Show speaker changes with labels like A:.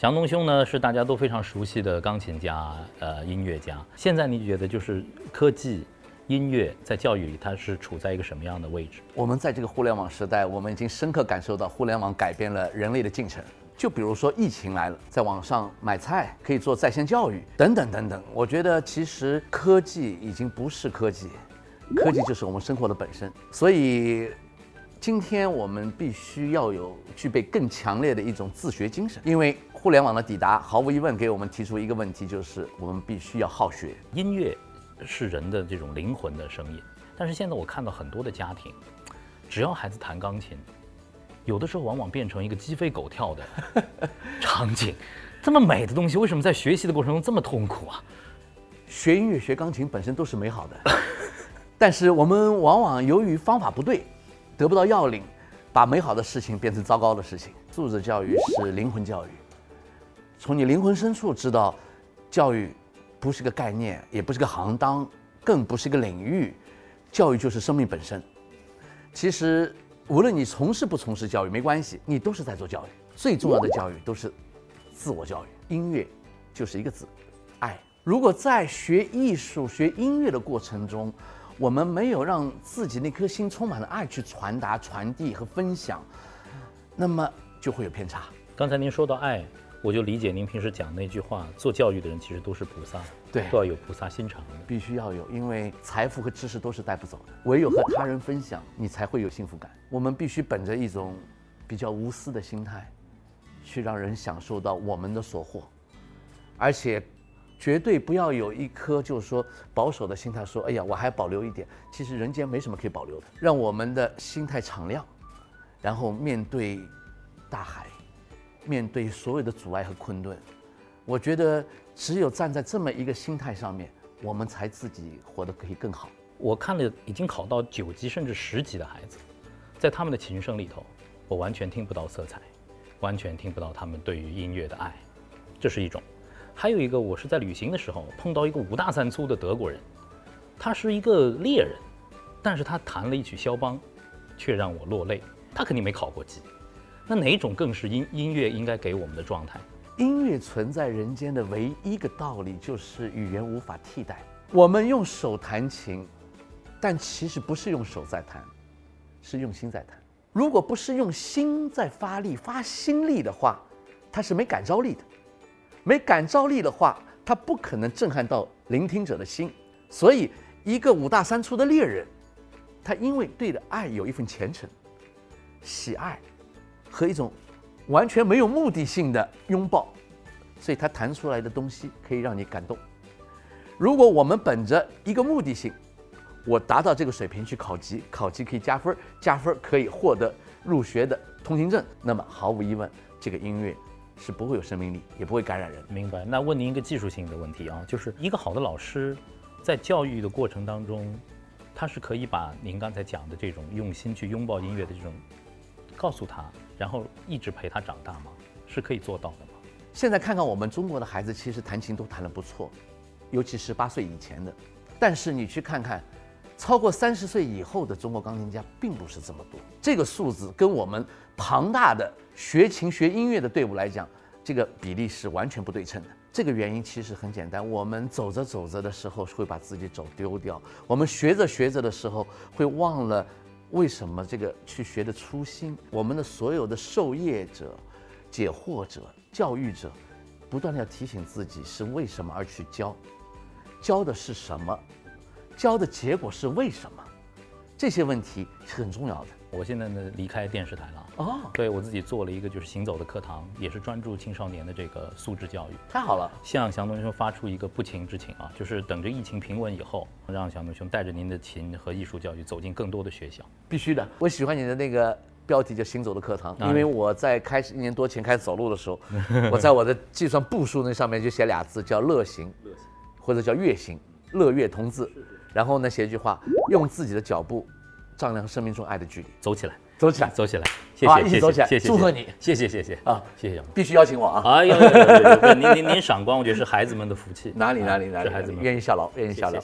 A: 祥东兄呢是大家都非常熟悉的钢琴家，呃，音乐家。现在你觉得就是科技、音乐在教育里，它是处在一个什么样的位置？
B: 我们在这个互联网时代，我们已经深刻感受到互联网改变了人类的进程。就比如说疫情来了，在网上买菜可以做在线教育，等等等等。我觉得其实科技已经不是科技，科技就是我们生活的本身。所以。今天我们必须要有具备更强烈的一种自学精神，因为互联网的抵达，毫无疑问给我们提出一个问题，就是我们必须要好学。
A: 音乐是人的这种灵魂的声音，但是现在我看到很多的家庭，只要孩子弹钢琴，有的时候往往变成一个鸡飞狗跳的场景。这么美的东西，为什么在学习的过程中这么痛苦啊？
B: 学音乐、学钢琴本身都是美好的，但是我们往往由于方法不对。得不到要领，把美好的事情变成糟糕的事情。素质教育是灵魂教育，从你灵魂深处知道，教育不是个概念，也不是个行当，更不是个领域，教育就是生命本身。其实，无论你从事不从事教育没关系，你都是在做教育。最重要的教育都是自我教育。音乐就是一个字，爱。如果在学艺术、学音乐的过程中，我们没有让自己那颗心充满了爱去传达、传递和分享，那么就会有偏差。
A: 刚才您说到爱，我就理解您平时讲那句话：做教育的人其实都是菩萨，
B: 对，
A: 都要有菩萨心肠的，
B: 必须要有，因为财富和知识都是带不走的，唯有和他人分享，你才会有幸福感。我们必须本着一种比较无私的心态，去让人享受到我们的所获，而且。绝对不要有一颗就是说保守的心态，说哎呀，我还保留一点。其实人间没什么可以保留的，让我们的心态敞亮，然后面对大海，面对所有的阻碍和困顿。我觉得只有站在这么一个心态上面，我们才自己活得可以更好。
A: 我看了已经考到九级甚至十级的孩子，在他们的琴声里头，我完全听不到色彩，完全听不到他们对于音乐的爱，这是一种。还有一个，我是在旅行的时候碰到一个五大三粗的德国人，他是一个猎人，但是他弹了一曲肖邦，却让我落泪。他肯定没考过级，那哪种更是音音乐应该给我们的状态？
B: 音乐存在人间的唯一一个道理就是语言无法替代。我们用手弹琴，但其实不是用手在弹，是用心在弹。如果不是用心在发力、发心力的话，它是没感召力的。没感召力的话，他不可能震撼到聆听者的心。所以，一个五大三粗的猎人，他因为对的爱有一份虔诚、喜爱和一种完全没有目的性的拥抱，所以他弹出来的东西可以让你感动。如果我们本着一个目的性，我达到这个水平去考级，考级可以加分，加分可以获得入学的通行证，那么毫无疑问，这个音乐。是不会有生命力，也不会感染人。
A: 明白？那问您一个技术性的问题啊，就是一个好的老师，在教育的过程当中，他是可以把您刚才讲的这种用心去拥抱音乐的这种，告诉他，然后一直陪他长大吗？是可以做到的吗？
B: 现在看看我们中国的孩子，其实弹琴都弹得不错，尤其十八岁以前的。但是你去看看。超过三十岁以后的中国钢琴家并不是这么多，这个数字跟我们庞大的学琴学音乐的队伍来讲，这个比例是完全不对称的。这个原因其实很简单，我们走着走着的时候会把自己走丢掉，我们学着学着的时候会忘了为什么这个去学的初心。我们的所有的受业者、解惑者、教育者，不断的要提醒自己是为什么而去教，教的是什么。教的结果是为什么？这些问题是很重要的。
A: 我现在呢离开电视台了哦，对我自己做了一个就是行走的课堂，也是专注青少年的这个素质教育。
B: 太好了，
A: 向祥东兄发出一个不情之请啊，就是等着疫情平稳以后，让祥东兄带着您的琴和艺术教育走进更多的学校。
B: 必须的，我喜欢你的那个标题叫行走的课堂，因为我在开始一年多前开始走路的时候，我在我的计算步数那上面就写俩字叫乐行，或者叫乐行，乐乐同字。然后呢，写一句话，用自己的脚步丈量生命中爱的距离，
A: 走起来，
B: 走起来，
A: 走起来，谢谢，
B: 一起走起来，
A: 谢谢，
B: 祝贺你，
A: 谢谢，谢谢啊，谢谢，
B: 必须邀请我啊！
A: 哎呦，您您您赏光，我觉得是孩子们的福气，
B: 哪里哪里哪里，
A: 孩子们
B: 愿意效劳，愿意效劳。